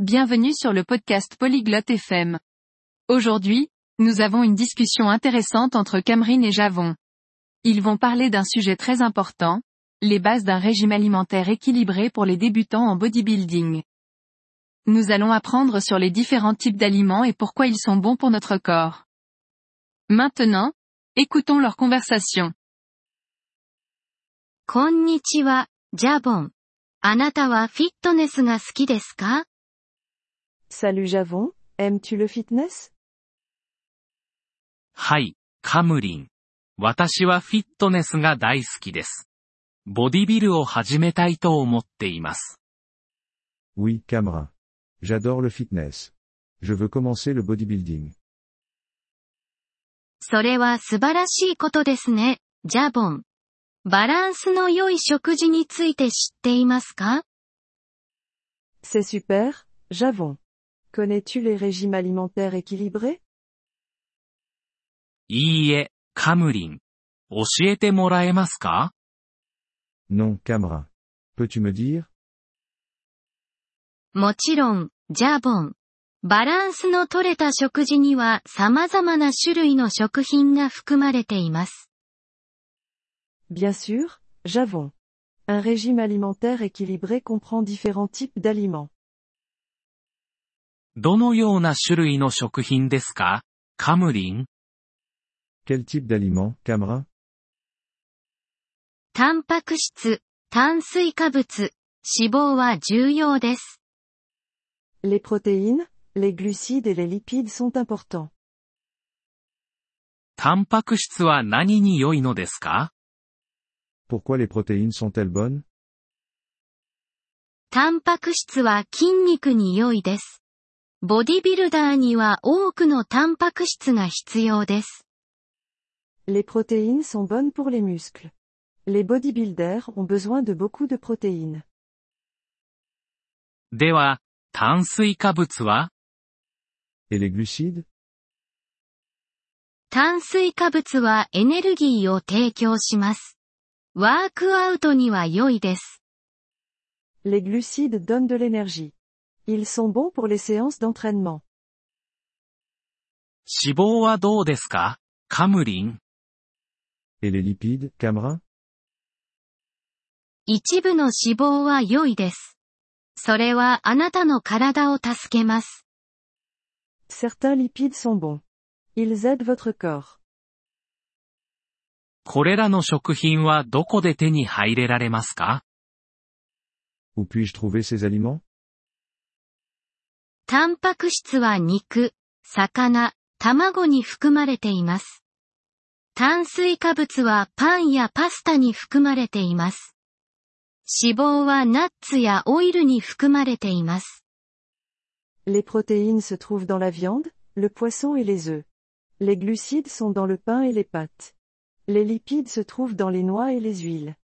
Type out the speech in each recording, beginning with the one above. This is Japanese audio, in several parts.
Bienvenue sur le podcast Polyglotte FM. Aujourd'hui, nous avons une discussion intéressante entre Cameron et Javon. Ils vont parler d'un sujet très important, les bases d'un régime alimentaire équilibré pour les débutants en bodybuilding. Nous allons apprendre sur les différents types d'aliments et pourquoi ils sont bons pour notre corps. Maintenant, écoutons leur conversation. こんにちは、ジャボン。あなたはフィットネスが好きですか Salut Javon, aimes-tu le fitness はい、カムリン。私はフィットネスが大好きです。ボディビルを始めたいと思っています。Oui, Camera. J'adore le fitness. Je veux commencer le bodybuilding. それは素晴らしいことですね、ジャボン。バランスの良い食事について知っていますか C'est super, Javon. Connais-tu les régimes alimentaires équilibrés いいえ、カムリン。教えてもらえますか Non, Camera. Peux-tu me dire もちろん、ジャボン。バランスの取れた食事には様々な種類の食品が含まれています。 Bien sûr, Javon. Un régime alimentaire équilibré comprend différents types d'aliments. どのような種類の食品ですかカムリン Quel type d'aliment, Camera タンパク質、炭水化物、脂肪は重要です。Les protéines, les glucides et les lipides sont importants. タンパク質は何に良いのですか Pourquoi les protéines sont-elles bonnes タンパク質は筋肉に良いです。ボディビルダーには多くのタンパク質が必要です。Les protéines sont bonnes pour les muscles. Les bodybuilders ont besoin de beaucoup de protéines. では、炭水化物は Et les glucides 炭水化物はエネルギーを提供します。ワークアウトには良いです。Les glucides donnent de l'énergie. Ils sont bons pour les séances d'entraînement. 脂肪はどうですかカムリン Et les lipides, Camera 一部の脂肪は良いです。それはあなたの体を助けます。 Certains lipides sont bons. Ils aident votre corps. これらの食品はどこで手に入れられますか Où puis-je trouver ces aliments タンパク質は肉、魚、卵に含まれています。炭水化物はパンやパスタに含まれています。脂肪はナッツやオイルに含まれています。Les protéines se trouvent dans la viande, le poisson et les œufs. Les glucides sont dans le pain et les pâtes. Les lipides se trouvent dans les noix et les huiles.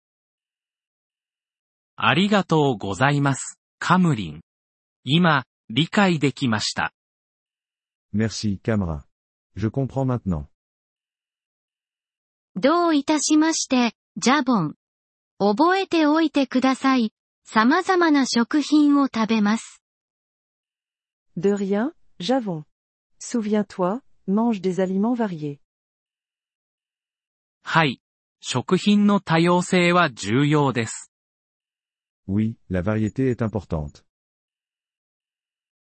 ありがとうございます、カムリン。今、理解できました。Merci, Camera. Je comprends maintenant. どういたしまして、ジャボン。覚えておいてください。様々な食品を食べます。De rien, Javon. Souviens-toi, mange des aliments variés. はい。食品の多様性は重要です。Oui, la variété est importante.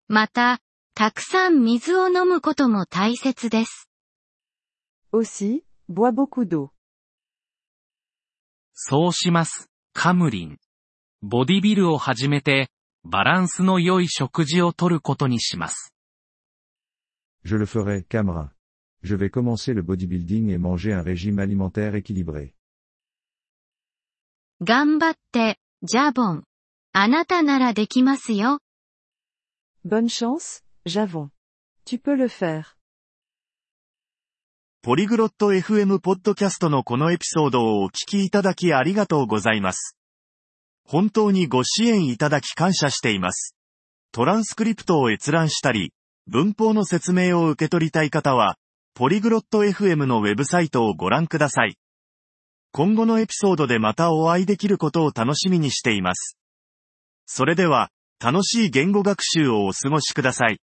また、たくさん水を飲むことも大切です。Aussi, bois beaucoup d'eau. そうします、カムリン。ボディビルを始めて、バランスの良い食事をとることにします。Je le ferai, Camera. Je vais commencer le bodybuilding et manger un régime alimentaire équilibré. 頑張って、ジャボン。あなたならできますよ。Bonne chance, Javon. Tu peux le faire. ポリグロット FM ポッドキャストのこのエピソードをお聞きいただきありがとうございます。本当にご支援いただき感謝しています。トランスクリプトを閲覧したり、文法の説明を受け取りたい方は、ポリグロット FM のウェブサイトをご覧ください。今後のエピソードでまたお会いできることを楽しみにしています。それでは、楽しい言語学習をお過ごしください。